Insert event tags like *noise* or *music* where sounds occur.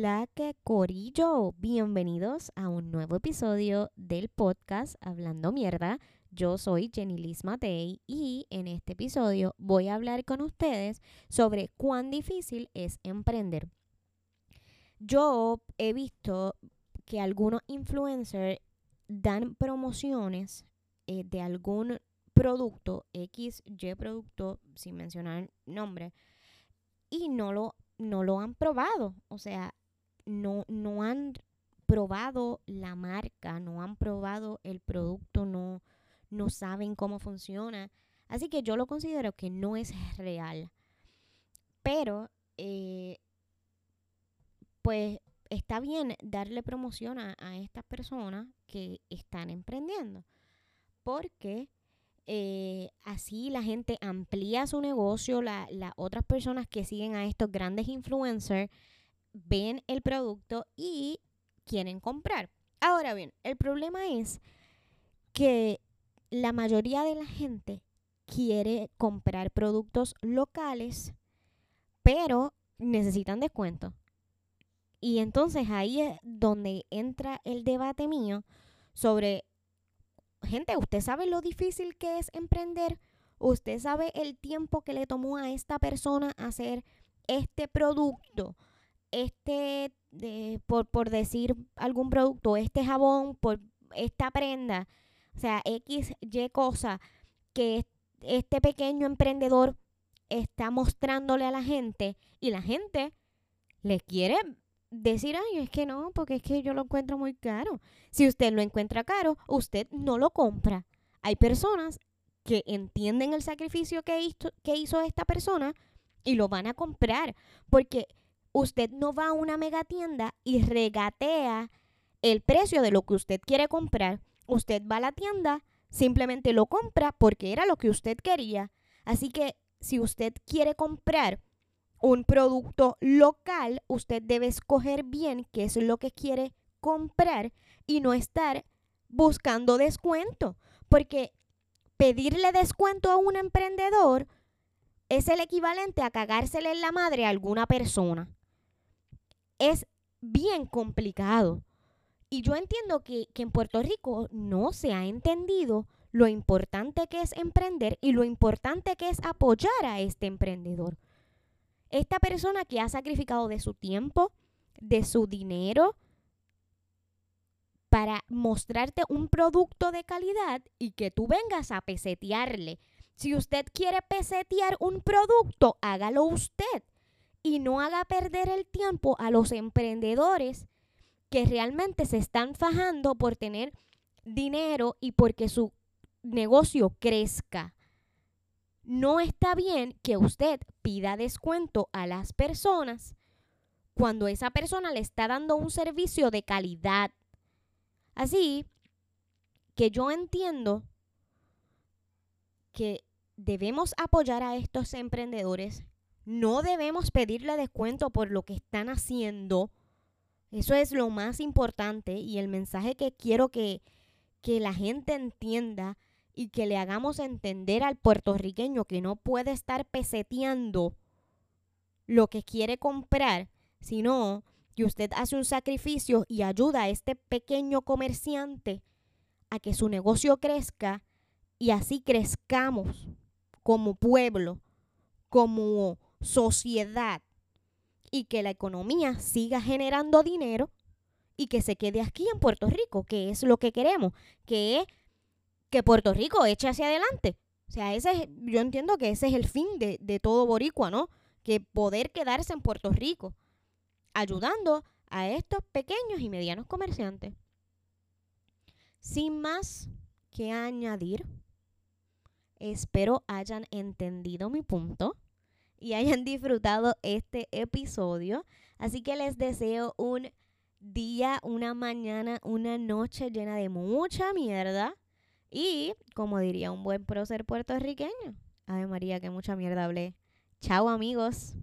la que corillo, bienvenidos a un nuevo episodio del podcast Hablando Mierda. Yo soy Jenny Liz Matei y en este episodio voy a hablar con ustedes sobre cuán difícil es emprender. Yo he visto que algunos influencers dan promociones eh, de algún producto, X, Y producto, sin mencionar nombre, y no lo, no lo han probado. O sea, no, no han probado la marca, no han probado el producto, no, no saben cómo funciona. Así que yo lo considero que no es real. Pero, eh, pues está bien darle promoción a, a, estas personas que están emprendiendo. Porque eh, así la gente amplía su negocio, las otras personas que siguen a estos grandes influencers ven el producto y quieren comprar. Ahora bien, el problema es que la mayoría de la gente quiere comprar productos locales, pero necesitan descuento. Y entonces ahí es donde entra el debate mío sobre gente, ¿usted sabe lo difícil que es emprender? ¿Usted sabe el tiempo que le tomó a esta persona hacer este producto? Este, por, por decir algún producto, este jabón, por esta prenda, o sea, X, Y cosa que este pequeño emprendedor está mostrándole a la gente y la gente le quiere decir, ay, es que no, porque es que yo lo encuentro muy caro. Si usted lo encuentra caro, usted no lo compra. Hay personas que entienden el sacrificio que hizo, que hizo esta persona y lo van a comprar, porque usted no va a una mega tienda y regatea el precio de lo que usted quiere comprar. Usted va a la tienda, simplemente lo compra porque era lo que usted quería. Así que si usted quiere comprar un producto local, usted debe escoger bien qué es lo que quiere comprar y no estar buscando descuento. Porque pedirle descuento a un emprendedor es el equivalente a cagársele en la madre a alguna persona. Es bien complicado. Y yo entiendo que, que, en Puerto Rico no se ha entendido lo importante que es emprender y lo importante que es apoyar a este emprendedor. Esta persona que ha sacrificado de su tiempo, de su dinero, para mostrarte un producto de calidad y que tú vengas a pesetearle. Si usted quiere pesetear un producto, hágalo usted y no haga perder el tiempo a los emprendedores que realmente se están fajando por tener dinero y porque su negocio crezca. No está bien que usted pida descuento a las personas cuando esa persona le está dando un servicio de calidad. Así que yo entiendo que debemos apoyar a estos emprendedores, no debemos pedirle descuento por lo que están haciendo. Eso es lo más importante y el mensaje que quiero que, que la gente entienda y que le hagamos entender al puertorriqueño que no puede estar peseteando lo que quiere comprar, sino que usted hace un sacrificio y ayuda a este pequeño comerciante a que su negocio crezca y así crezcamos como pueblo, como sociedad y que la economía siga generando dinero y que se quede aquí en Puerto Rico, que es lo que queremos, que es que Puerto Rico eche hacia adelante. O sea, ese es, yo entiendo que ese es el fin de, de todo boricua, ¿no? Que poder quedarse en Puerto Rico, ayudando a estos pequeños y medianos comerciantes. Sin más que añadir, espero hayan entendido mi punto y hayan *laughs* disfrutado este episodio. Así que les deseo un día, una mañana, una noche llena de mucha mierda y, como diría un buen prócer puertorriqueño, Ave María, que mucha mierda hablé. Chao amigos.